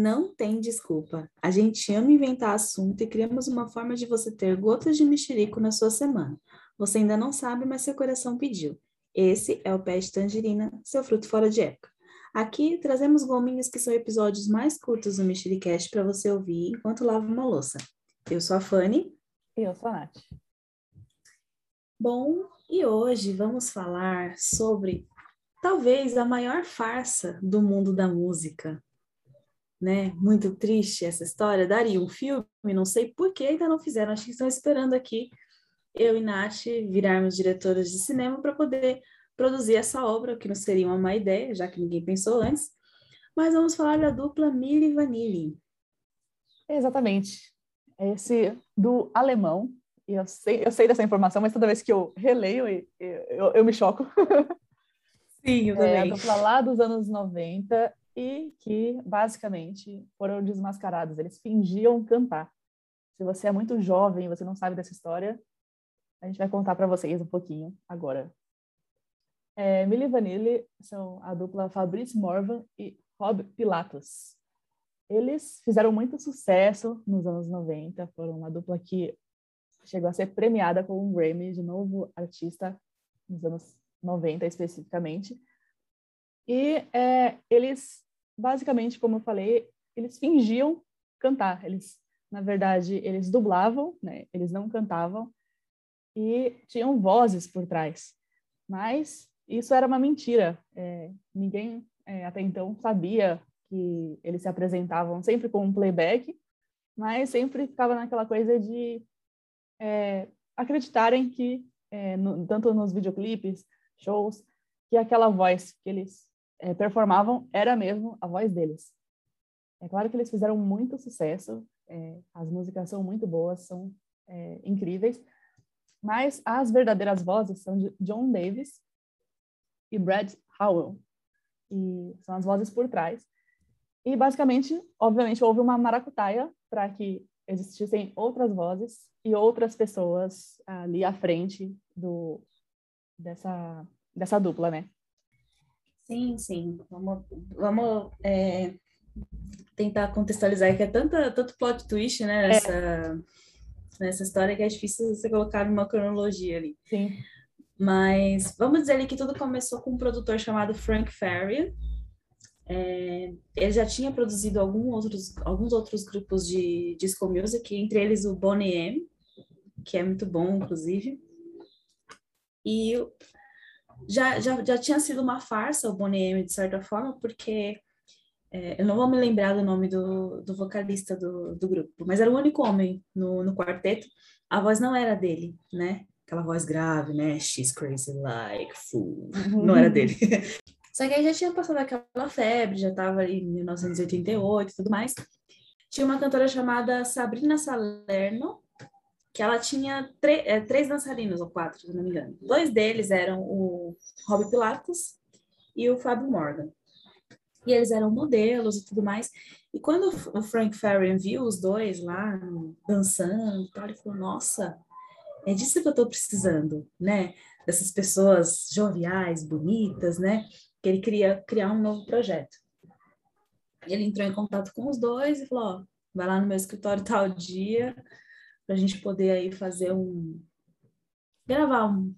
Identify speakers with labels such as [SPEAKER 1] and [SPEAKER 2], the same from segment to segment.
[SPEAKER 1] Não tem desculpa. A gente ama inventar assunto e criamos uma forma de você ter gotas de mexerico na sua semana. Você ainda não sabe, mas seu coração pediu. Esse é o Pé de Tangerina, seu fruto fora de época. Aqui trazemos gominhos que são episódios mais curtos do Mexericast para você ouvir enquanto lava uma louça. Eu sou a Fanny.
[SPEAKER 2] E eu sou a Nath.
[SPEAKER 1] Bom, e hoje vamos falar sobre talvez a maior farsa do mundo da música, né? Muito triste essa história. Daria um filme, não sei por que ainda não fizeram. Acho que estão esperando aqui eu e Nath virarmos diretoras de cinema para poder produzir essa obra, que não seria uma má ideia, já que ninguém pensou antes. Mas vamos falar da dupla Milli Vanilli.
[SPEAKER 2] Exatamente. Esse do alemão. Eu sei, eu sei dessa informação, mas toda vez que eu releio, eu, eu, eu me choco.
[SPEAKER 1] Sim, eu também. É
[SPEAKER 2] a dupla lá dos anos 90 e que basicamente foram desmascarados. Eles fingiam cantar. Se você é muito jovem e você não sabe dessa história, a gente vai contar para vocês um pouquinho agora. É, Milli Vanilli são a dupla Fabrice Morvan e Rob Pilatus. Eles fizeram muito sucesso nos anos 90, foram uma dupla que chegou a ser premiada com um Grammy de novo artista nos anos 90 especificamente. E é, eles, basicamente, como eu falei, eles fingiam cantar. Eles, na verdade, eles dublavam, né? Eles não cantavam e tinham vozes por trás. Mas isso era uma mentira. É, ninguém é, até então sabia que eles se apresentavam sempre com um playback, mas sempre ficava naquela coisa de é, acreditarem que, é, no, tanto nos videoclipes, shows, que aquela voz que eles é, performavam era mesmo a voz deles. É claro que eles fizeram muito sucesso, é, as músicas são muito boas, são é, incríveis, mas as verdadeiras vozes são de John Davis e Brad Howell, e são as vozes por trás. E basicamente, obviamente, houve uma maracutaia para que existissem outras vozes e outras pessoas ali à frente do dessa dessa dupla, né?
[SPEAKER 1] Sim, sim. Vamos, vamos é, tentar contextualizar que é tanta, tanto plot twist, né? Nessa, é. nessa história que é difícil você colocar numa cronologia ali.
[SPEAKER 2] Sim.
[SPEAKER 1] Mas vamos dizer ali que tudo começou com um produtor chamado Frank Farian. É, ele já tinha produzido algum outros, alguns outros grupos de disco music, entre eles o Bonnie M, que é muito bom, inclusive. E já, já, já tinha sido uma farsa o Bonnie M, de certa forma, porque é, eu não vou me lembrar do nome do, do vocalista do, do grupo, mas era o único homem no, no quarteto. A voz não era dele, né? Aquela voz grave, né? She's crazy like fool. Uhum. Não era dele. Só que aí já tinha passado aquela febre, já estava em 1988 e tudo mais. Tinha uma cantora chamada Sabrina Salerno, que ela tinha é, três dançarinos, ou quatro, se não me engano. Dois deles eram o Robbie Pilatus e o Fábio Morgan. E eles eram modelos e tudo mais. E quando o Frank Farian viu os dois lá dançando, tal, ele falou: Nossa, é disso que eu estou precisando, né? Dessas pessoas joviais, bonitas, né? Que ele queria criar um novo projeto. Ele entrou em contato com os dois e falou: Ó, vai lá no meu escritório tal dia para a gente poder aí fazer um gravar um,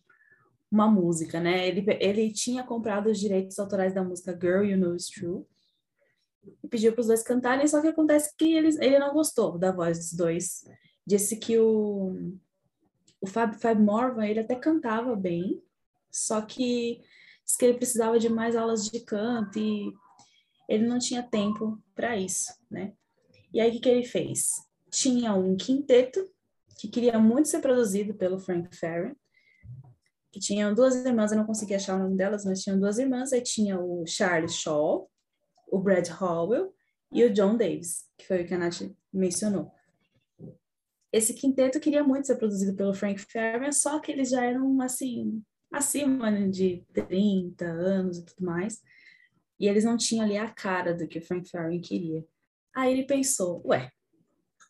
[SPEAKER 1] uma música, né? Ele, ele tinha comprado os direitos autorais da música Girl You Know It's True e pediu para os dois cantarem, só que acontece que ele, ele não gostou da voz dos dois. Disse que o, o Fab, Fab Morvan, ele até cantava bem, só que disse que ele precisava de mais aulas de canto e ele não tinha tempo para isso, né? E aí, o que, que ele fez? Tinha um quinteto que queria muito ser produzido pelo Frank Ferry, que tinham duas irmãs, eu não consegui achar o nome delas, mas tinham duas irmãs, aí tinha o Charles Shaw, o Brad Howell e o John Davis, que foi o que a Nath mencionou. Esse quinteto queria muito ser produzido pelo Frank Ferry, só que eles já eram, assim, acima de 30 anos e tudo mais, e eles não tinham ali a cara do que o Frank Ferry queria. Aí ele pensou, ué,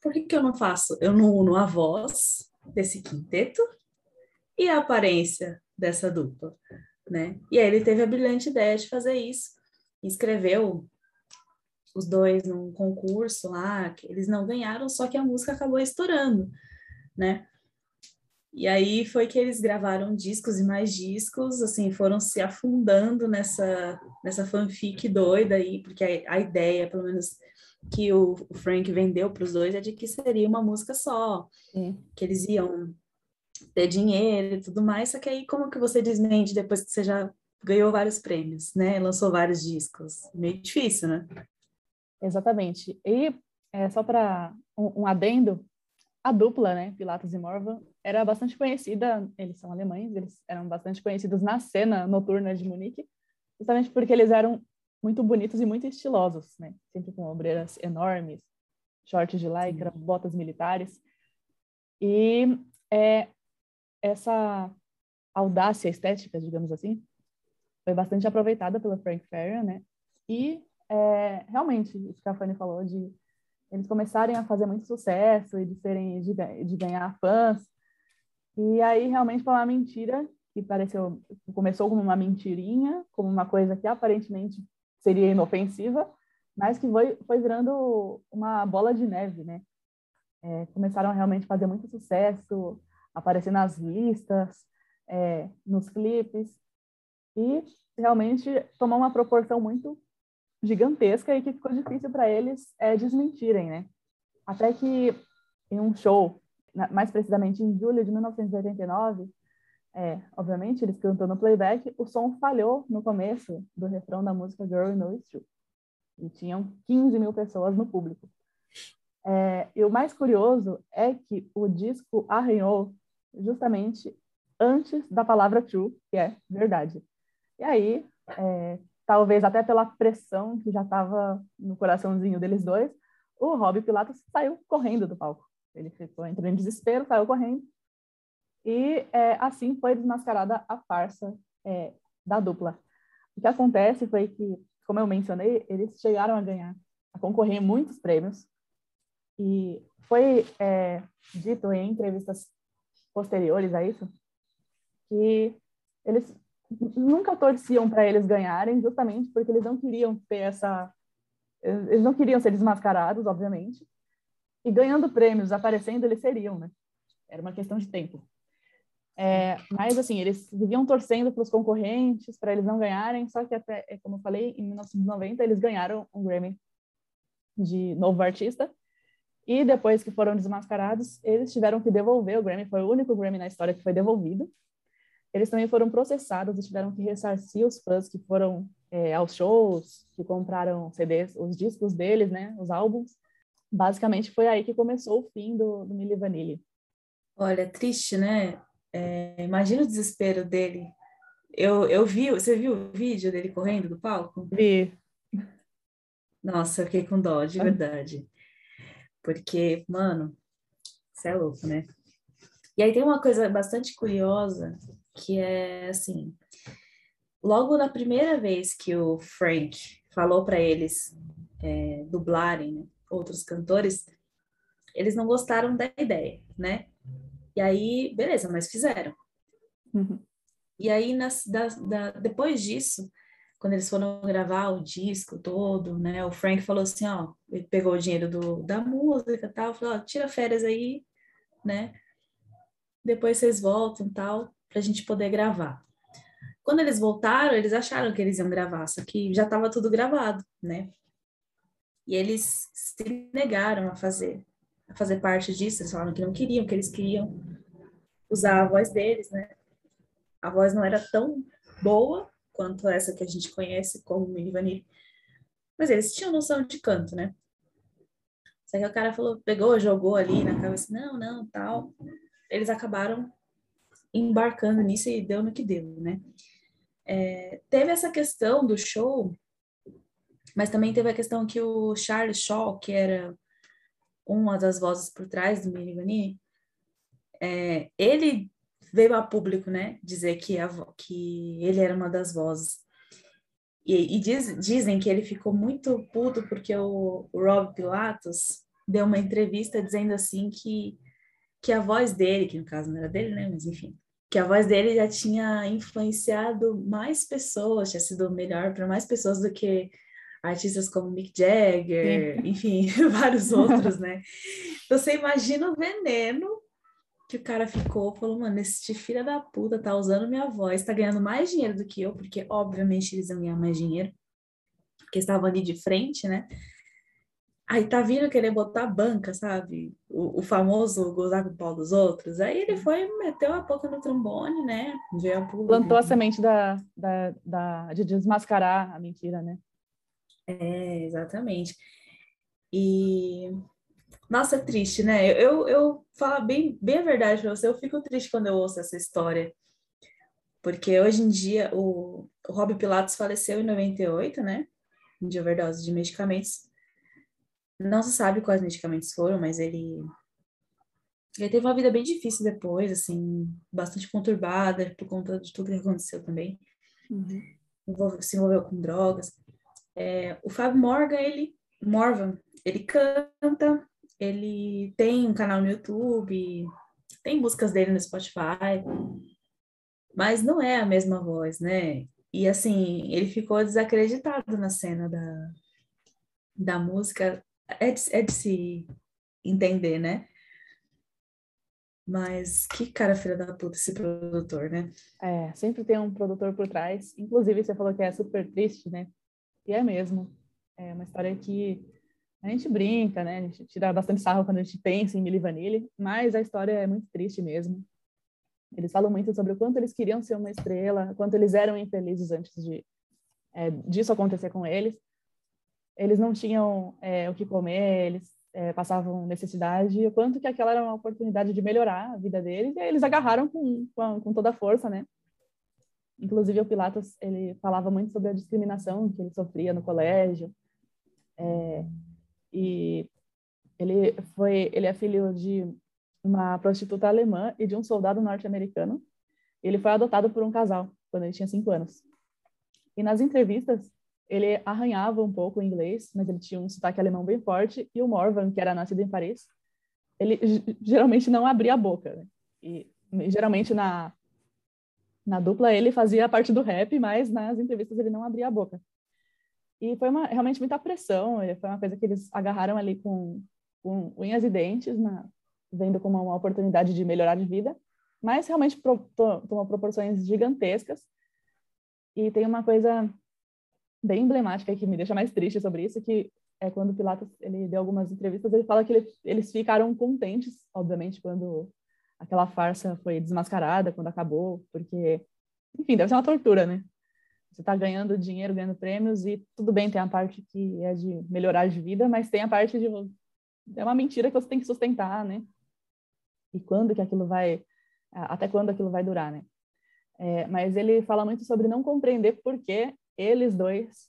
[SPEAKER 1] por que, que eu não faço? Eu não uno a voz desse quinteto e a aparência dessa dupla, né? E aí ele teve a brilhante ideia de fazer isso, escreveu os dois num concurso lá, que eles não ganharam, só que a música acabou estourando, né? E aí foi que eles gravaram discos e mais discos, assim, foram se afundando nessa, nessa fanfic doida aí, porque a, a ideia, pelo menos que o, o Frank vendeu para os dois, é de que seria uma música só, que eles iam ter dinheiro e tudo mais, só que aí como que você desmente depois que você já ganhou vários prêmios, né? Lançou vários discos. Meio difícil, né?
[SPEAKER 2] Exatamente. E é, só para um, um, adendo, a dupla, né, Pilatos e Morva, era bastante conhecida, eles são alemães, eles eram bastante conhecidos na cena noturna de Munique, justamente porque eles eram muito bonitos e muito estilosos, né? Sempre com ombreiras enormes, shorts de lycra, Sim. botas militares. E é, essa audácia estética, digamos assim, foi bastante aproveitada pelo Frank Farrier, né? E é, realmente, isso que a Fanny falou de eles começarem a fazer muito sucesso e de serem de, de ganhar fãs. E aí realmente foi uma mentira que pareceu começou como uma mentirinha, como uma coisa que aparentemente seria inofensiva, mas que foi, foi virando uma bola de neve, né? É, começaram a realmente fazer muito sucesso, aparecer nas listas, é, nos clipes, e realmente tomou uma proporção muito gigantesca e que ficou difícil para eles é, desmentirem, né? Até que em um show, mais precisamente em julho de 1989, é, obviamente eles cantam no playback, o som falhou no começo do refrão da música Girl Know It's True. E tinham 15 mil pessoas no público. É, e o mais curioso é que o disco arranhou justamente antes da palavra true, que é verdade. E aí, é, talvez até pela pressão que já estava no coraçãozinho deles dois, o Rob Pilatos saiu correndo do palco. Ele ficou entrando em desespero, saiu correndo. E é, assim foi desmascarada a farsa é, da dupla. O que acontece foi que, como eu mencionei, eles chegaram a ganhar, a concorrer muitos prêmios. E foi é, dito em entrevistas posteriores a isso que eles nunca torciam para eles ganharem, justamente porque eles não queriam ter essa. Eles não queriam ser desmascarados, obviamente. E ganhando prêmios, aparecendo, eles seriam, né? Era uma questão de tempo. É, mas, assim, eles viviam torcendo para os concorrentes, para eles não ganharem, só que até, é, como eu falei, em 1990 eles ganharam um Grammy de novo artista. E depois que foram desmascarados, eles tiveram que devolver o Grammy. Foi o único Grammy na história que foi devolvido. Eles também foram processados e tiveram que ressarcir os fãs que foram é, aos shows, que compraram CDs, os discos deles, né, os álbuns. Basicamente foi aí que começou o fim do, do Milli Vanilli.
[SPEAKER 1] Olha, triste, né? É, imagina o desespero dele. Eu, eu vi, você viu o vídeo dele correndo do palco?
[SPEAKER 2] Vi.
[SPEAKER 1] Nossa, eu fiquei com dó, de verdade. Porque, mano, você é louco, né? E aí tem uma coisa bastante curiosa que é assim, logo na primeira vez que o Frank falou para eles é, dublarem né, outros cantores, eles não gostaram da ideia, né? E aí, beleza, mas fizeram. Uhum. E aí, nas, da, da, depois disso, quando eles foram gravar o disco todo, né? O Frank falou assim, ó, ele pegou o dinheiro do, da música e tal, falou, ó, tira férias aí, né? Depois vocês voltam tal para a gente poder gravar. Quando eles voltaram, eles acharam que eles iam gravar, só que já estava tudo gravado, né? E eles se negaram a fazer, a fazer parte disso, eles falaram que não queriam, que eles queriam usar a voz deles, né? A voz não era tão boa quanto essa que a gente conhece como Mini Vanille, mas eles tinham noção de canto, né? Só que o cara falou, pegou, jogou ali na cabeça, não, não, tal. Eles acabaram embarcando nisso e deu no que deu, né? É, teve essa questão do show, mas também teve a questão que o Charles Shaw, que era uma das vozes por trás do Mirivani, é, ele veio a público, né, dizer que, a, que ele era uma das vozes. E, e diz, dizem que ele ficou muito puto porque o, o Rob Pilatos deu uma entrevista dizendo assim que, que a voz dele, que no caso não era dele, né, mas enfim, que a voz dele já tinha influenciado mais pessoas, tinha sido melhor para mais pessoas do que artistas como Mick Jagger, Sim. enfim, vários outros, né? Então, você imagina o veneno que o cara ficou, falou, mano, esse filho da puta tá usando minha voz, tá ganhando mais dinheiro do que eu, porque obviamente eles iam ganhar mais dinheiro, porque estavam ali de frente, né? Aí tá vindo querer botar banca, sabe? O, o famoso gozar com o pau dos outros. Aí ele foi, meteu a boca no trombone, né? Veio a
[SPEAKER 2] Plantou a semente da, da, da, de desmascarar a mentira, né?
[SPEAKER 1] É, exatamente. E nossa, é triste, né? Eu, eu, eu falo bem, bem a verdade para você, eu fico triste quando eu ouço essa história. Porque hoje em dia o, o Rob Pilatos faleceu em 98, né? De overdose de medicamentos. Não se sabe quais medicamentos foram, mas ele ele teve uma vida bem difícil depois, assim, bastante conturbada por conta de tudo que aconteceu também. Uhum. se envolveu com drogas. É, o Fábio Morgan, ele, Morvan, ele canta, ele tem um canal no YouTube, tem músicas dele no Spotify, mas não é a mesma voz, né? E assim, ele ficou desacreditado na cena da, da música, é de, é de se entender, né? Mas que cara filha da puta esse produtor, né?
[SPEAKER 2] É, sempre tem um produtor por trás. Inclusive, você falou que é super triste, né? E é mesmo. É uma história que a gente brinca, né? A gente tira bastante sarro quando a gente pensa em Milli Vanilli, mas a história é muito triste mesmo. Eles falam muito sobre o quanto eles queriam ser uma estrela, quanto eles eram infelizes antes de é, disso acontecer com eles. Eles não tinham é, o que comer, eles é, passavam necessidade, e o quanto que aquela era uma oportunidade de melhorar a vida deles, e aí eles agarraram com, com, com toda a força, né? Inclusive, o Pilatos, ele falava muito sobre a discriminação que ele sofria no colégio, é, e ele foi, ele é filho de uma prostituta alemã e de um soldado norte-americano. Ele foi adotado por um casal quando ele tinha cinco anos. E nas entrevistas ele arranhava um pouco o inglês, mas ele tinha um sotaque alemão bem forte. E o Morvan, que era nascido em Paris, ele geralmente não abria a boca. Né? E geralmente na na dupla ele fazia parte do rap, mas nas entrevistas ele não abria a boca. E foi uma, realmente muita pressão, foi uma coisa que eles agarraram ali com, com unhas e dentes, na, vendo como uma oportunidade de melhorar de vida, mas realmente pro, to, tomou proporções gigantescas. E tem uma coisa bem emblemática que me deixa mais triste sobre isso, que é quando o Pilatos ele deu algumas entrevistas, ele fala que ele, eles ficaram contentes, obviamente, quando aquela farsa foi desmascarada, quando acabou, porque, enfim, deve ser uma tortura, né? Você está ganhando dinheiro, ganhando prêmios, e tudo bem, tem a parte que é de melhorar de vida, mas tem a parte de. É uma mentira que você tem que sustentar, né? E quando que aquilo vai. Até quando aquilo vai durar, né? É, mas ele fala muito sobre não compreender por que eles dois,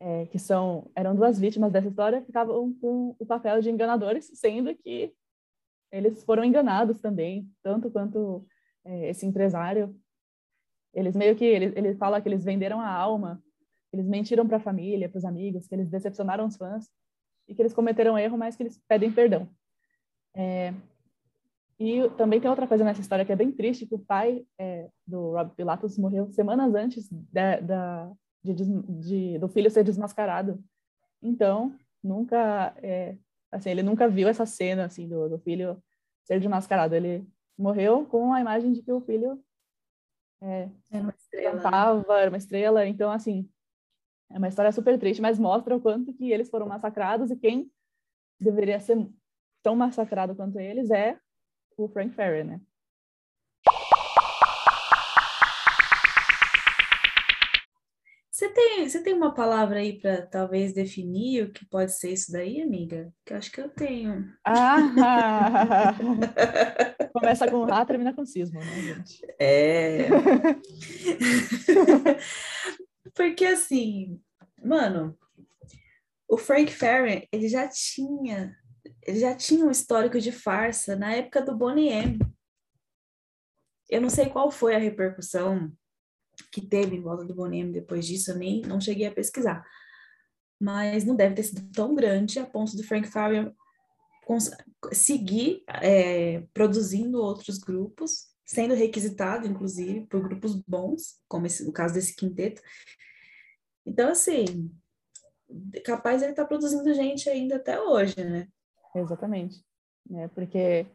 [SPEAKER 2] é, que são eram duas vítimas dessa história, ficavam com o papel de enganadores, sendo que eles foram enganados também, tanto quanto é, esse empresário eles meio que ele, ele fala que eles venderam a alma, eles mentiram para a família, para os amigos, que eles decepcionaram os fãs e que eles cometeram erro, mas que eles pedem perdão. É, e também tem outra coisa nessa história que é bem triste, que o pai é, do Rob Pilatos morreu semanas antes da, da de, de, do filho ser desmascarado. Então, nunca, é, assim, ele nunca viu essa cena assim do, do filho ser desmascarado. Ele morreu com a imagem de que o filho é,
[SPEAKER 1] era uma estrela. Né?
[SPEAKER 2] Cantava, era uma estrela. Então, assim, é uma história super triste, mas mostra o quanto que eles foram massacrados e quem deveria ser tão massacrado quanto eles é o Frank Ferry, né?
[SPEAKER 1] Tem, você tem uma palavra aí para talvez definir o que pode ser isso daí, amiga? Que eu acho que eu tenho.
[SPEAKER 2] Ah! Começa com Rá, termina com cisma, né, gente?
[SPEAKER 1] É. Porque assim, mano, o Frank Ferry, ele já tinha, ele já tinha um histórico de farsa na época do Bonnie M. Eu não sei qual foi a repercussão que teve em volta do Boniem depois disso, eu nem não cheguei a pesquisar. Mas não deve ter sido tão grande a ponto do Frank Farian seguir é, produzindo outros grupos, sendo requisitado, inclusive, por grupos bons, como esse, no caso desse quinteto. Então, assim, capaz ele tá produzindo gente ainda até hoje, né?
[SPEAKER 2] Exatamente. É, porque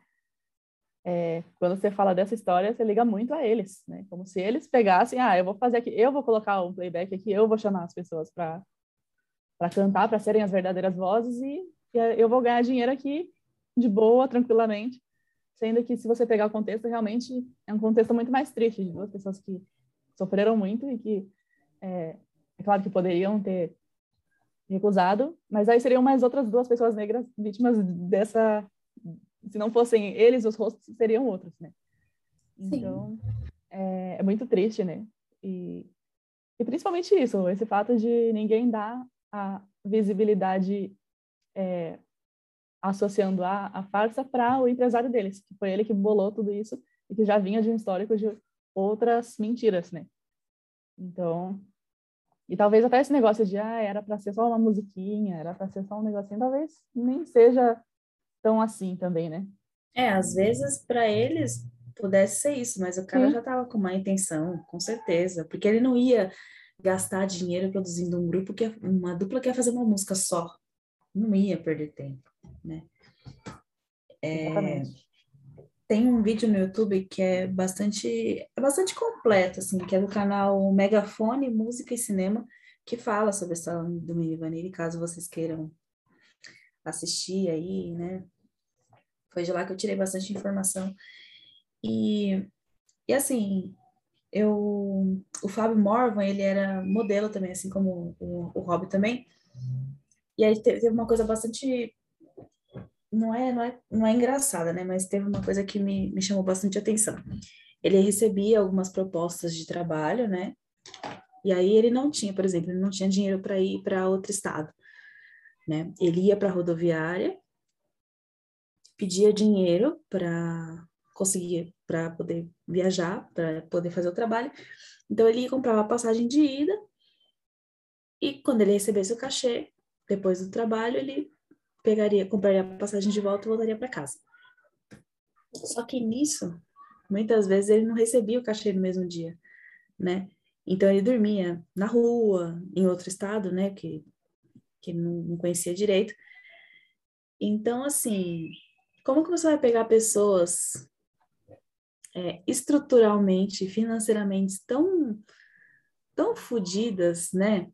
[SPEAKER 2] é, quando você fala dessa história, você liga muito a eles, né? Como se eles pegassem, ah, eu vou fazer aqui, eu vou colocar um playback aqui, eu vou chamar as pessoas para para cantar, para serem as verdadeiras vozes e, e, eu vou ganhar dinheiro aqui de boa, tranquilamente. Sendo que se você pegar o contexto, realmente é um contexto muito mais triste de duas pessoas que sofreram muito e que é, é claro que poderiam ter recusado, mas aí seriam mais outras duas pessoas negras vítimas dessa se não fossem eles, os rostos seriam outros, né? Então, é, é, muito triste, né? E, e principalmente isso, esse fato de ninguém dar a visibilidade é, associando a, a farsa para o empresário deles, que foi ele que bolou tudo isso e que já vinha de um histórico de outras mentiras, né? Então, e talvez até esse negócio de, ah, era para ser só uma musiquinha, era para ser só um negocinho, talvez nem seja tão assim também, né?
[SPEAKER 1] É, às vezes para eles pudesse ser isso, mas o cara Sim. já estava com má intenção, com certeza, porque ele não ia gastar dinheiro produzindo um grupo que é, uma dupla que ia fazer uma música só, não ia perder tempo, né? É, tem um vídeo no YouTube que é bastante é bastante completo assim, que é do canal Megafone Música e Cinema, que fala sobre a história do Mini Vanille, caso vocês queiram assistir aí, né? Foi de lá que eu tirei bastante informação. E, e assim, eu, o Fábio Morvan, ele era modelo também, assim como o, o Rob também. E aí teve uma coisa bastante não é, não é, não é engraçada, né? Mas teve uma coisa que me, me chamou bastante atenção. Ele recebia algumas propostas de trabalho, né? E aí ele não tinha, por exemplo, ele não tinha dinheiro para ir para outro estado né? Ele ia para a rodoviária, pedia dinheiro para conseguir, para poder viajar, para poder fazer o trabalho. Então ele ia comprar a passagem de ida e quando ele recebesse o cachê, depois do trabalho, ele pegaria, compraria a passagem de volta e voltaria para casa. Só que nisso, muitas vezes ele não recebia o cachê no mesmo dia, né? Então ele dormia na rua, em outro estado, né? Que que não, não conhecia direito. Então, assim, como que você vai pegar pessoas é, estruturalmente, financeiramente tão, tão fodidas, né?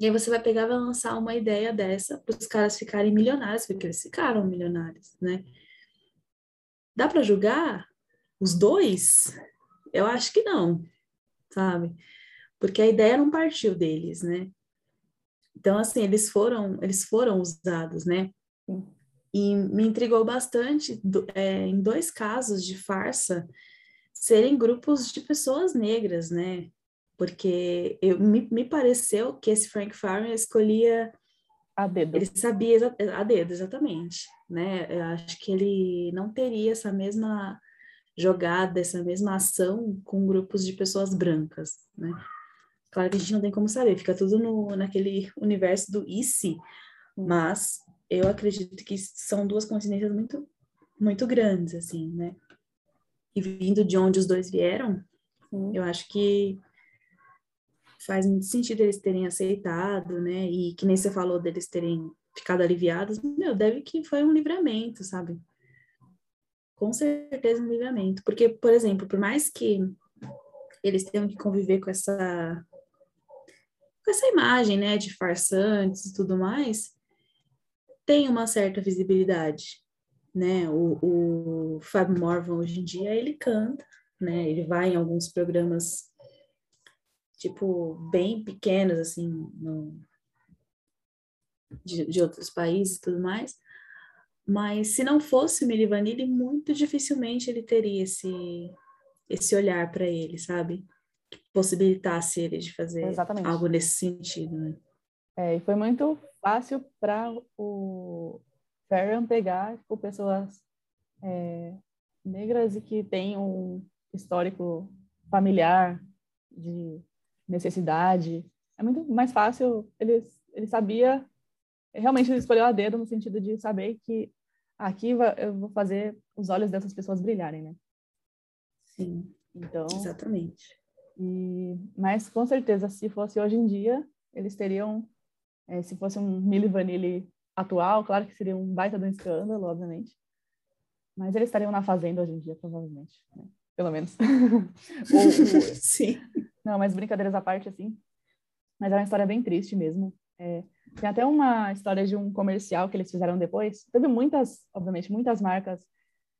[SPEAKER 1] E aí você vai pegar e vai lançar uma ideia dessa para os caras ficarem milionários, porque eles ficaram milionários, né? Dá para julgar os dois? Eu acho que não, sabe? Porque a ideia não partiu deles, né? Então, assim, eles foram, eles foram usados, né? E me intrigou bastante do, é, em dois casos de farsa serem grupos de pessoas negras, né? Porque eu, me, me pareceu que esse Frank Farmer escolhia
[SPEAKER 2] a dedo.
[SPEAKER 1] Ele sabia a dedo, exatamente, né? Eu acho que ele não teria essa mesma jogada, essa mesma ação com grupos de pessoas brancas, né? Claro que a gente não tem como saber, fica tudo no, naquele universo do e se, mas eu acredito que são duas coincidências muito, muito grandes, assim, né? E vindo de onde os dois vieram, eu acho que faz muito sentido eles terem aceitado, né? E que nem você falou deles terem ficado aliviados, meu, deve que foi um livramento, sabe? Com certeza um livramento. Porque, por exemplo, por mais que eles tenham que conviver com essa com essa imagem, né, de farsantes e tudo mais, tem uma certa visibilidade, né? O, o Morvan hoje em dia ele canta, né? Ele vai em alguns programas tipo bem pequenos assim no, de, de outros países e tudo mais. Mas se não fosse o Milli Vanilli, muito dificilmente ele teria esse esse olhar para ele, sabe? Possibilitasse ele de fazer Exatamente. algo nesse sentido, né?
[SPEAKER 2] É, e foi muito fácil para o Farron pegar tipo, pessoas é, negras e que têm um histórico familiar de necessidade. É muito mais fácil, ele, ele sabia, realmente ele escolheu a dedo no sentido de saber que aqui eu vou fazer os olhos dessas pessoas brilharem, né?
[SPEAKER 1] Sim, então, exatamente.
[SPEAKER 2] E, mas com certeza, se fosse hoje em dia, eles teriam É, se fosse um Milli Vanilli atual, claro que seria um baita de um escândalo, obviamente. Mas eles estariam na fazenda hoje em dia, provavelmente. Né? Pelo menos.
[SPEAKER 1] ou, ou... Sim.
[SPEAKER 2] Não, mas brincadeiras à parte, assim. Mas é uma história bem triste mesmo. É, tem até uma história de um comercial que eles fizeram depois. Teve muitas, obviamente, muitas marcas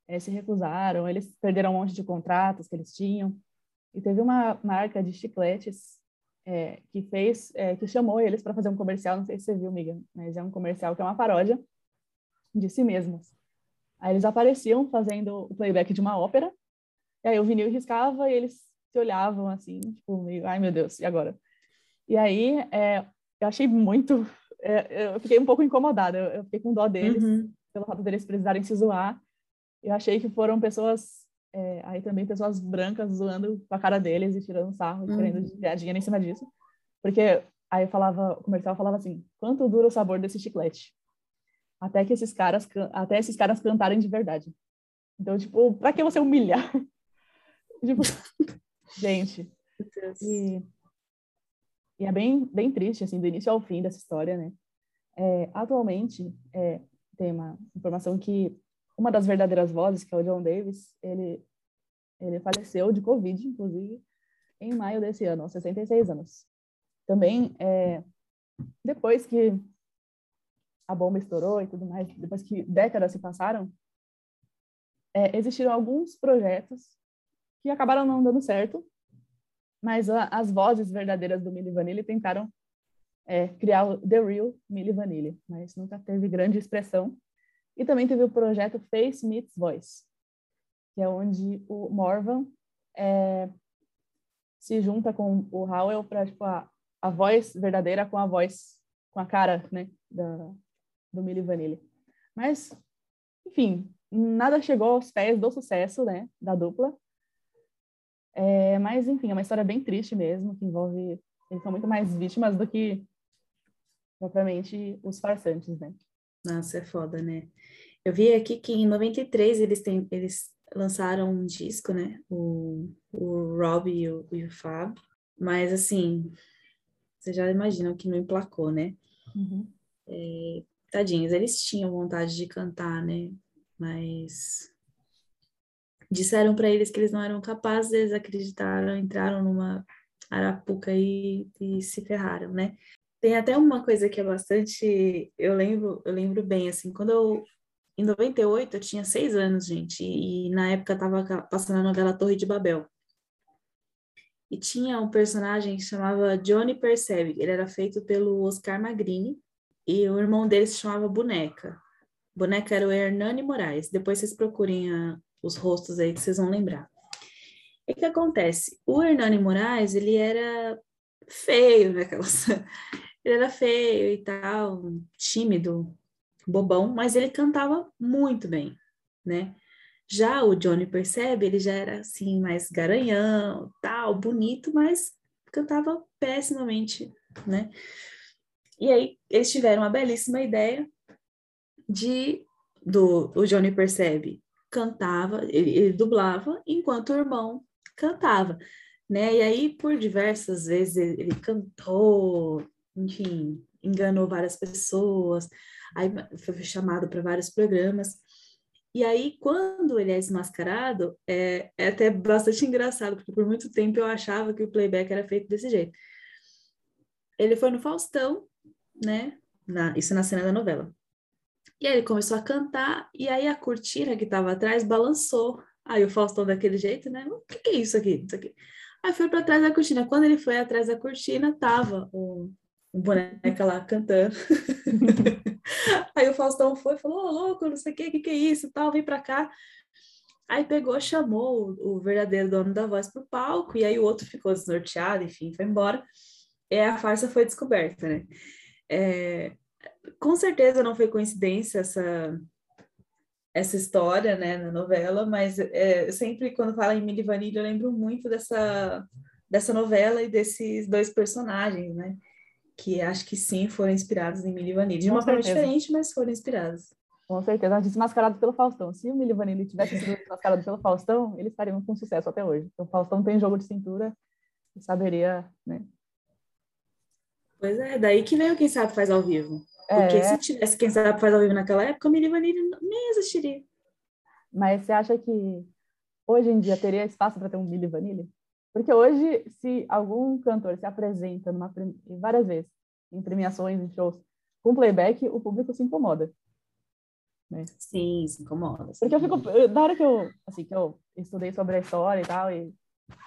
[SPEAKER 2] é, se recusaram, eles perderam um monte de contratos que eles tinham. E teve uma marca de chicletes é, que fez, é, que chamou eles para fazer um comercial, não sei se você viu, Miga, mas é um comercial que é uma paródia de si mesmos. Aí eles apareciam fazendo o playback de uma ópera, e aí o vinil riscava e eles se olhavam assim, tipo, meio, ai meu Deus, e agora? E aí é, eu achei muito, é, eu fiquei um pouco incomodada, eu, eu fiquei com dó deles, uhum. pelo fato deles precisarem se zoar. Eu achei que foram pessoas é, aí também pessoas brancas zoando com a cara deles e tirando sarro, uhum. querendo ganhar dinheiro em cima disso. Porque aí eu falava, o comercial falava assim: quanto dura o sabor desse chiclete? Até que esses caras, até esses caras cantarem de verdade. Então, tipo, pra que você humilhar? tipo, gente. E, e, é bem, bem triste, assim, do início ao fim dessa história, né? É, atualmente, é, tem uma informação que uma das verdadeiras vozes, que é o John Davis, ele, ele faleceu de Covid, inclusive, em maio desse ano, aos 66 anos. Também, é, depois que a bomba estourou e tudo mais, depois que décadas se passaram, é, existiram alguns projetos que acabaram não dando certo, mas a, as vozes verdadeiras do Milli Vanilli tentaram é, criar o The Real Milli Vanilli, mas nunca teve grande expressão. E também teve o projeto Face Meets Voice, que é onde o Morvan é, se junta com o Howell para tipo, a, a voz verdadeira com a voz, com a cara né, da, do Milli Vanilli. Mas, enfim, nada chegou aos pés do sucesso né, da dupla. É, mas, enfim, é uma história bem triste mesmo, que envolve. Eles são muito mais vítimas do que propriamente os farsantes, né?
[SPEAKER 1] Nossa, é foda, né? Eu vi aqui que em 93 eles, têm, eles lançaram um disco, né? O, o Rob e o, e o Fab. Mas, assim, vocês já imaginam que não emplacou, né?
[SPEAKER 2] Uhum.
[SPEAKER 1] É, tadinhos, eles tinham vontade de cantar, né? Mas disseram para eles que eles não eram capazes, eles acreditaram, entraram numa arapuca e, e se ferraram, né? Tem até uma coisa que é bastante, eu lembro, eu lembro bem assim, quando eu em 98 eu tinha seis anos, gente, e, e na época tava passando a novela Torre de Babel. E tinha um personagem que chamava Johnny Percebe, ele era feito pelo Oscar Magrini, e o irmão dele se chamava Boneca. Boneca era o Hernani Moraes. Depois vocês procurem a, os rostos aí que vocês vão lembrar. E o que acontece? O Hernani Moraes, ele era feio, né? Ele era feio e tal, tímido, bobão, mas ele cantava muito bem, né? Já o Johnny Percebe, ele já era assim, mais garanhão, tal, bonito, mas cantava pessimamente, né? E aí eles tiveram uma belíssima ideia de do o Johnny Percebe cantava, ele, ele dublava enquanto o irmão cantava, né? E aí por diversas vezes ele, ele cantou enfim, enganou várias pessoas, aí foi chamado para vários programas. E aí, quando ele é desmascarado, é, é, até bastante engraçado, porque por muito tempo eu achava que o playback era feito desse jeito. Ele foi no Faustão, né? Na, isso na cena da novela. E aí ele começou a cantar, e aí a cortina que estava atrás balançou. Aí o Faustão daquele jeito, né? O que, que é isso aqui? Isso aqui. Aí foi para trás da cortina. Quando ele foi atrás da cortina, tava o, boneca lá cantando. aí o Faustão foi falou, ô, louco, não sei o que, o que, que é isso, tal, vem pra cá. Aí pegou, chamou o, verdadeiro dono da voz pro palco, e aí o outro ficou desnorteado, enfim, foi embora. E a farsa foi descoberta, né? É, com certeza não foi coincidência essa, essa história, né, na novela, mas é, sempre quando fala em Milli Vanilli eu lembro muito dessa, dessa novela e desses dois personagens, né? Que acho que sim foram inspirados em Milli Vanilli. De uma forma diferente, mas foram inspirados.
[SPEAKER 2] Com certeza, desmascarado pelo Faustão. Se o Milli Vanilli tivesse sido desmascarado pelo Faustão, eles estariam com sucesso até hoje. Então, o Faustão tem jogo de cintura e saberia, né?
[SPEAKER 1] Pois é, daí que veio Quem Sabe Faz ao Vivo. Porque
[SPEAKER 2] É,
[SPEAKER 1] se tivesse Quem Sabe Faz ao Vivo naquela época, a Milli Vanilli nem existiria.
[SPEAKER 2] mas você acha que hoje em dia teria espaço para ter um Milli Vanilli? Porque hoje, se algum cantor se apresenta numa, várias vezes em premiações, em shows, com playback, o público se incomoda.
[SPEAKER 1] Sim, se incomoda. se
[SPEAKER 2] Porque eu fico, eu- na hora que eu, assim, que eu estudei sobre a história e tal, e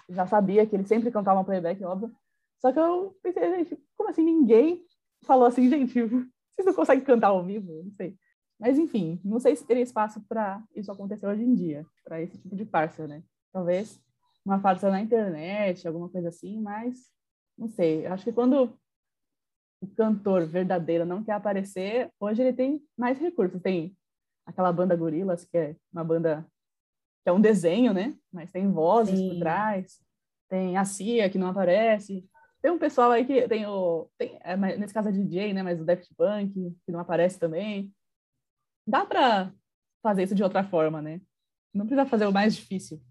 [SPEAKER 2] já sabia que ele sempre cantava playback, óbvio. Só que eu pensei, gente, como assim ninguém falou assim, gente, vocês não conseguem cantar ao vivo? Não sei. Mas enfim, não sei se teria espaço para isso acontecer hoje em dia, para esse tipo de farsa, né? Talvez uma farsa na internet, alguma coisa assim, mas não sei. Eu acho que quando o cantor verdadeiro não quer aparecer, hoje ele tem mais recursos. Tem aquela banda Gorilas, que é uma banda que é um desenho, né? Mas tem vozes por
[SPEAKER 1] Sim.
[SPEAKER 2] trás. Tem a Cia, que não aparece. Tem um pessoal aí que tem o... Tem, é, nesse caso é DJ, né? Mas o Daft Punk, que não aparece também. Dá para fazer isso de outra forma, né? Não precisa fazer o mais difícil.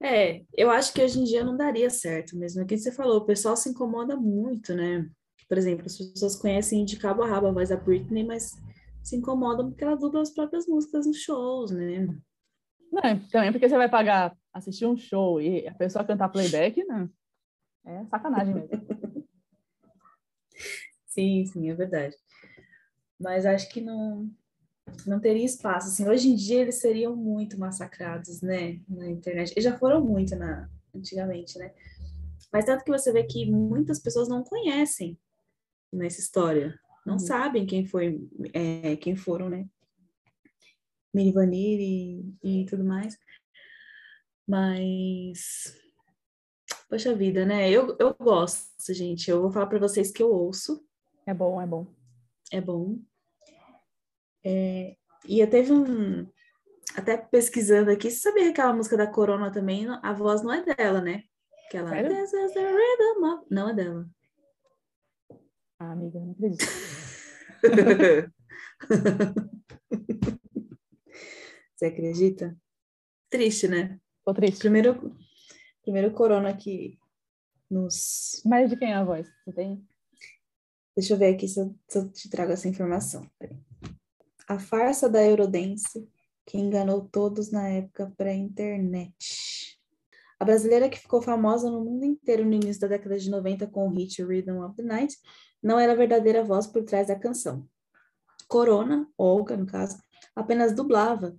[SPEAKER 1] É, eu acho que hoje em dia não daria certo mesmo. É o que você falou, o pessoal se incomoda muito, né? Por exemplo, as pessoas conhecem de cabo a rabo a voz da Britney, mas se incomodam porque ela dubla as próprias músicas nos shows, né?
[SPEAKER 2] Não, também porque você vai pagar, assistir um show e a pessoa cantar playback, não. É sacanagem mesmo.
[SPEAKER 1] Sim, sim, é verdade. Mas acho que não, não teria espaço. Assim, hoje em dia eles seriam muito massacrados, né, na internet. Eles já foram muito na, antigamente, né? Mas tanto que você vê que muitas pessoas não conhecem nessa história, não
[SPEAKER 2] Uhum.
[SPEAKER 1] sabem quem foi, é, quem foram, né? Mini Vanille e, e tudo mais. Mas, poxa vida, né? Eu, eu gosto, gente. Eu vou falar para vocês que eu ouço
[SPEAKER 2] É bom, é bom.
[SPEAKER 1] é bom. É, e eu teve um. Até pesquisando aqui, você sabia que aquela música da Corona também, a voz não é dela, né? Aquela.
[SPEAKER 2] Sério?
[SPEAKER 1] This is the rhythm of... Não é dela.
[SPEAKER 2] Ah, amiga, não acredito.
[SPEAKER 1] Você acredita? Triste, né?
[SPEAKER 2] Tô triste.
[SPEAKER 1] Primeiro, primeiro Corona que nos.
[SPEAKER 2] Mas de quem é a voz? Você tem?
[SPEAKER 1] Deixa eu ver aqui se eu, se eu te trago essa informação. Peraí. A farsa da Eurodance que enganou todos na época pré-internet. A brasileira que ficou famosa no mundo inteiro no início da década de 90 com o hit Rhythm of the Night não era a verdadeira voz por trás da canção. Corona, Olga, no caso, apenas dublava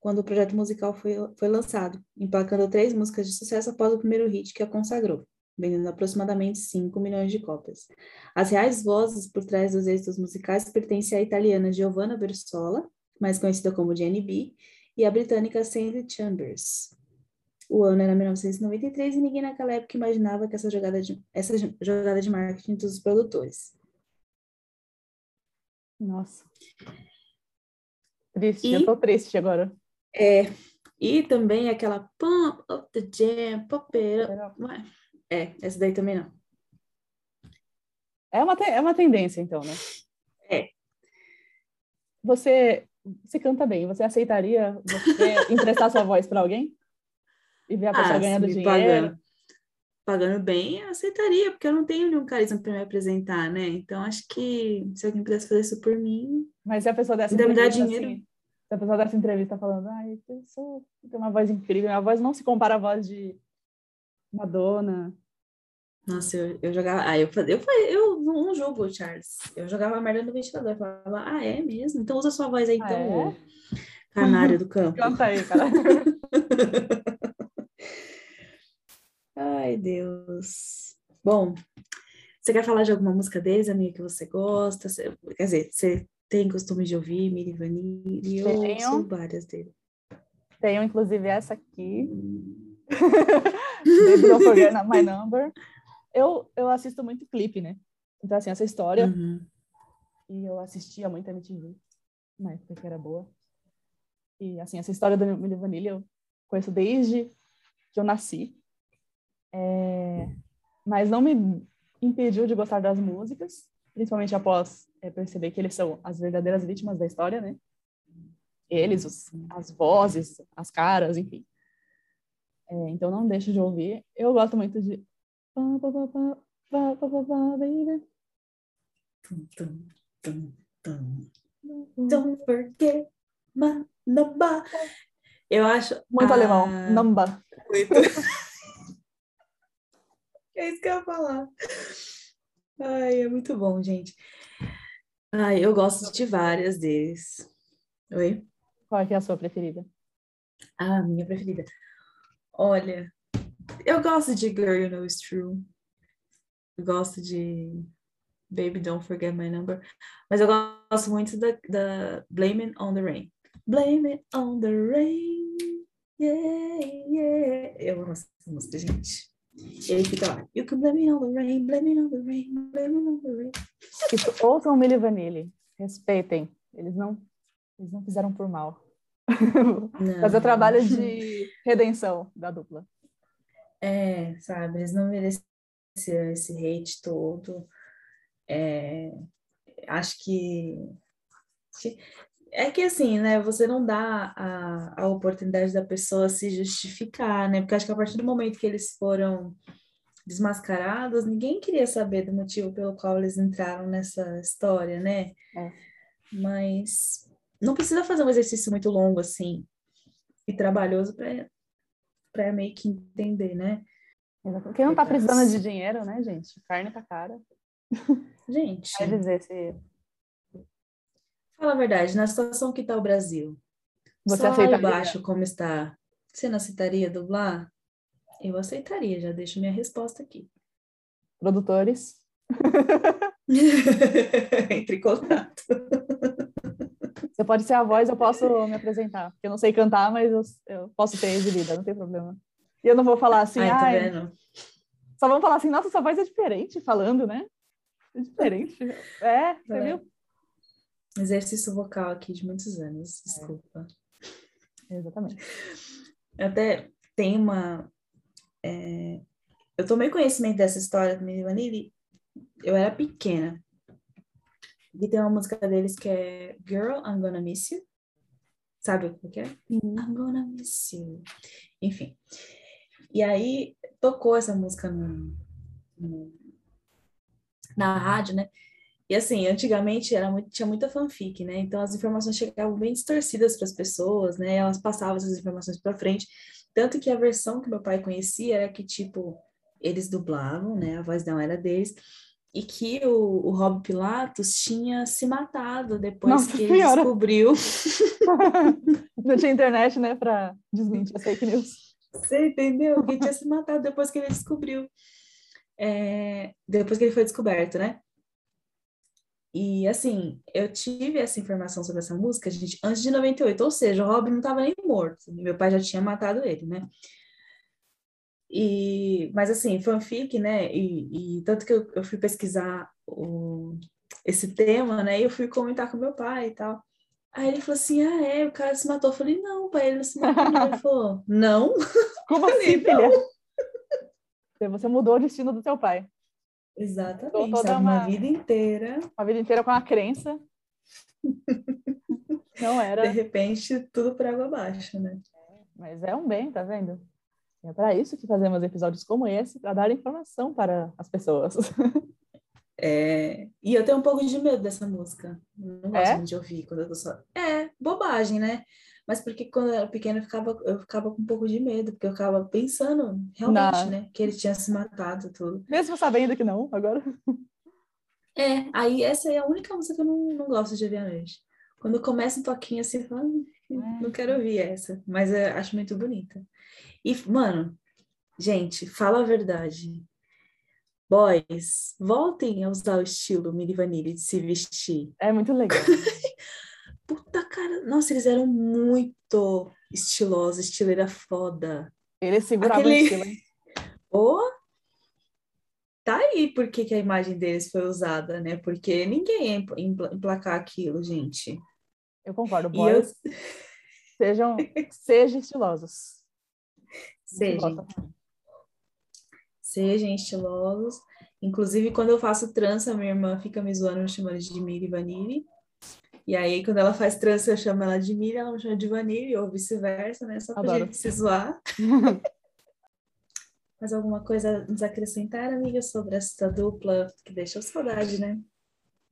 [SPEAKER 1] quando o projeto musical foi, foi lançado, emplacando três músicas de sucesso após o primeiro hit que a consagrou, vendendo aproximadamente 5 milhões de cópias. As reais vozes por trás dos êxitos musicais pertencem à italiana Giovanna Versola, mais conhecida como GNB, e à britânica Sandy Chambers. O ano era 1993 e ninguém naquela época imaginava que essa jogada de, essa jogada de marketing dos produtores.
[SPEAKER 2] Nossa. Triste,
[SPEAKER 1] E-
[SPEAKER 2] eu tô triste agora.
[SPEAKER 1] É, e também aquela Pump Up the Jam, Pop It Up. Ué, É, essa daí também não.
[SPEAKER 2] É uma, é uma tendência, então, né?
[SPEAKER 1] É.
[SPEAKER 2] Você, você canta bem, você aceitaria você emprestar sua voz para alguém? E ver a pessoa
[SPEAKER 1] Ah,
[SPEAKER 2] ganhando dinheiro?
[SPEAKER 1] Pagando, pagando bem, eu aceitaria, porque eu não tenho nenhum carisma para me apresentar, né? Então, acho que se alguém pudesse fazer isso por mim,
[SPEAKER 2] Mas se a pessoa dessa
[SPEAKER 1] me dá
[SPEAKER 2] entrevista
[SPEAKER 1] dinheiro?
[SPEAKER 2] assim, se a pessoa dessa entrevista falando, ai, eu sou, eu tenho uma voz incrível, minha voz não se compara à voz de Madonna.
[SPEAKER 1] Nossa, eu, eu jogava. Ah, eu. Eu, eu não julgo, Charles. Eu jogava a merda no ventilador. Falava, ah, é mesmo? Então usa sua voz aí,
[SPEAKER 2] Ah,
[SPEAKER 1] então,
[SPEAKER 2] é?
[SPEAKER 1] canário do campo.
[SPEAKER 2] Canta aí, cara.
[SPEAKER 1] Ai, Deus. Bom, você quer falar de alguma música deles, amiga, que você gosta? Você- quer dizer, você tem costume de ouvir Miri Vanille? Eu
[SPEAKER 2] Tenho.
[SPEAKER 1] várias dele.
[SPEAKER 2] Tenho, inclusive, essa aqui. Baby Don't Forget My Number. Eu, eu assisto muito clipe, né? Então, assim, essa história,
[SPEAKER 1] Uhum.
[SPEAKER 2] e eu assistia muito MTV, na época que era boa. E, assim, essa história da Milli Vanilli eu conheço desde que eu nasci. É, Mas não me impediu de gostar das músicas, principalmente após é, perceber que eles são as verdadeiras vítimas da história, né? Eles, os- as vozes, as caras, enfim. É, então não deixa de ouvir. Eu gosto muito de.
[SPEAKER 1] Don't forget my. Eu acho.
[SPEAKER 2] Muito
[SPEAKER 1] ah,
[SPEAKER 2] alemão. Number.
[SPEAKER 1] Muito. é isso que eu ia falar. Ai, é muito bom, gente. Ai, eu gosto de várias deles. Oi?
[SPEAKER 2] Qual é, é a sua preferida?
[SPEAKER 1] A minha preferida. Olha, eu gosto de Girl You Know It's True. Eu gosto de Baby Don't Forget My Number. Mas eu gosto muito da, da Blame It on the Rain. Blame It on the Rain. Yeah, yeah. Eu amo essa música, gente. Ele fica lá. You can blame it on the rain, blame it on the rain, blame it on the rain.
[SPEAKER 2] Ouçam Milli Vanilli. Respeitem. Eles não, eles não fizeram por mal.
[SPEAKER 1] Não.
[SPEAKER 2] Fazer o trabalho de redenção da dupla.
[SPEAKER 1] É, sabe, eles não mereciam esse hate todo. É, acho que é que assim, né? Você não dá a, a oportunidade da pessoa se justificar, né? Porque acho que a partir do momento que eles foram desmascarados, ninguém queria saber do motivo pelo qual eles entraram nessa história, né?
[SPEAKER 2] É.
[SPEAKER 1] Mas não precisa fazer um exercício muito longo assim e trabalhoso para meio que entender, né?
[SPEAKER 2] Quem não tá precisando de dinheiro, né, gente? Carne tá cara.
[SPEAKER 1] Gente,
[SPEAKER 2] Vai dizer se
[SPEAKER 1] fala a verdade, na situação que está o Brasil,
[SPEAKER 2] você
[SPEAKER 1] só
[SPEAKER 2] aceita
[SPEAKER 1] baixo como está, você não aceitaria dublar? Eu aceitaria, já deixo minha resposta aqui.
[SPEAKER 2] produtores.
[SPEAKER 1] Entre em contato.
[SPEAKER 2] Você pode ser a voz, eu posso me apresentar. Porque eu não sei cantar, mas eu, eu posso ser exibida, não tem problema. E eu não vou falar assim,
[SPEAKER 1] Ai, tá
[SPEAKER 2] "Ai,
[SPEAKER 1] vendo?
[SPEAKER 2] só vamos falar assim, nossa, sua voz é diferente falando, né? É diferente. É, você
[SPEAKER 1] É.
[SPEAKER 2] viu?
[SPEAKER 1] Exercício vocal aqui de muitos
[SPEAKER 2] É.
[SPEAKER 1] anos, desculpa.
[SPEAKER 2] Exatamente.
[SPEAKER 1] Eu até tem uma. é, Eu tomei conhecimento dessa história do Milli Vanilli, eu era pequena. E tem uma música deles que é Girl, I'm Gonna Miss You. Sabe o que é? I'm gonna miss you. Enfim. E aí tocou essa música no, no- na rádio, né? E assim, antigamente era muito, tinha muita fanfic, né? Então as informações chegavam bem distorcidas para as pessoas, né? Elas passavam essas informações para frente. Tanto que a versão que meu pai conhecia era que, tipo, eles dublavam, né? A voz não era deles. E que o, o Rob Pilatos tinha se matado depois
[SPEAKER 2] Nossa
[SPEAKER 1] que ele
[SPEAKER 2] Senhora!
[SPEAKER 1] descobriu.
[SPEAKER 2] Não tinha internet, né, pra desmentir as fake news.
[SPEAKER 1] Você entendeu? Que ele tinha se matado depois que ele descobriu. É, depois que ele foi descoberto, né? E assim, eu tive essa informação sobre essa música, gente, antes de 98, ou seja, o Robin não estava nem morto. Meu pai já tinha matado ele, né? E, mas assim, fanfic, né? E, e tanto que eu, eu fui pesquisar o, esse tema, né? E eu fui comentar com meu pai e tal. Aí ele falou assim: Ah, é, o cara se matou. Eu falei: Não, pai, ele não se matou. não." Ele falou: Não.
[SPEAKER 2] Como assim, filha? Você mudou o destino do seu pai.
[SPEAKER 1] Exatamente,
[SPEAKER 2] toda?
[SPEAKER 1] Uma
[SPEAKER 2] uma-
[SPEAKER 1] vida inteira,
[SPEAKER 2] A vida inteira com uma crença. Não
[SPEAKER 1] de
[SPEAKER 2] era.
[SPEAKER 1] repente, tudo por água abaixo, né?
[SPEAKER 2] Mas é um bem, tá vendo? É para isso que fazemos episódios como esse, para dar informação para as pessoas.
[SPEAKER 1] É, E eu tenho um pouco de medo dessa música. Não gosto
[SPEAKER 2] É?
[SPEAKER 1] de ouvir quando eu tô só. É, bobagem, né? Mas porque quando eu era pequena eu ficava, eu ficava com um pouco de medo, porque eu ficava pensando realmente,
[SPEAKER 2] Na-
[SPEAKER 1] né? Que ele tinha se matado tudo.
[SPEAKER 2] Mesmo sabendo que não, agora.
[SPEAKER 1] É, aí essa é a única música que eu não, não gosto de ouvir à noite. Quando começa um toquinho assim, eu falo, "Ah, não quero ouvir essa, mas eu acho muito bonita. E, mano, gente, fala a verdade. Boys, voltem a usar o estilo Milli Vanilli de se vestir.
[SPEAKER 2] É muito legal.
[SPEAKER 1] Puta cara, nossa, eles eram muito estilosos, estileira foda.
[SPEAKER 2] Ele segurava
[SPEAKER 1] Aquele-
[SPEAKER 2] o estilo, hein?
[SPEAKER 1] Ô, tá aí por que que a imagem deles foi usada, né? Porque ninguém ia empla- empla- emplacar aquilo, gente.
[SPEAKER 2] Eu concordo.
[SPEAKER 1] E eu,
[SPEAKER 2] Boys, sejam, sejam estilosos.
[SPEAKER 1] Sejam, sejam estilosos. Inclusive, quando eu faço trança, minha irmã fica me zoando, me chamando de Miri Vanille. E aí, quando ela faz trança, eu chamo ela de Miri, ela me chama de Vanille, ou vice-versa, né? Só pra
[SPEAKER 2] Adoro.
[SPEAKER 1] gente se zoar. Mais alguma coisa a nos acrescentar, amiga, sobre essa dupla que deixou saudade, né?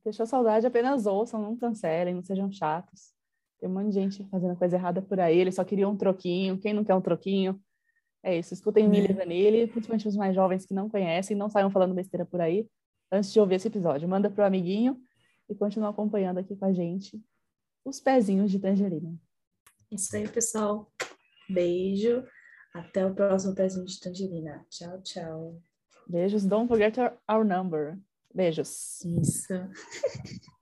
[SPEAKER 2] Deixou saudade, apenas ouçam, não cancelem, não sejam chatos. Tem um monte de gente fazendo coisa errada por aí, eles só queriam um troquinho. Quem não quer um troquinho? É isso, escutem é. Millie Vanilli, principalmente os mais jovens que não conhecem, não saiam falando besteira por aí, antes de ouvir esse episódio. Manda pro amiguinho e continua acompanhando aqui com a gente os pezinhos de tangerina.
[SPEAKER 1] Isso aí, pessoal. Beijo. Até o próximo pezinho de tangerina. Tchau, tchau.
[SPEAKER 2] Beijos. Don't forget our, our number. Beijos.
[SPEAKER 1] Isso.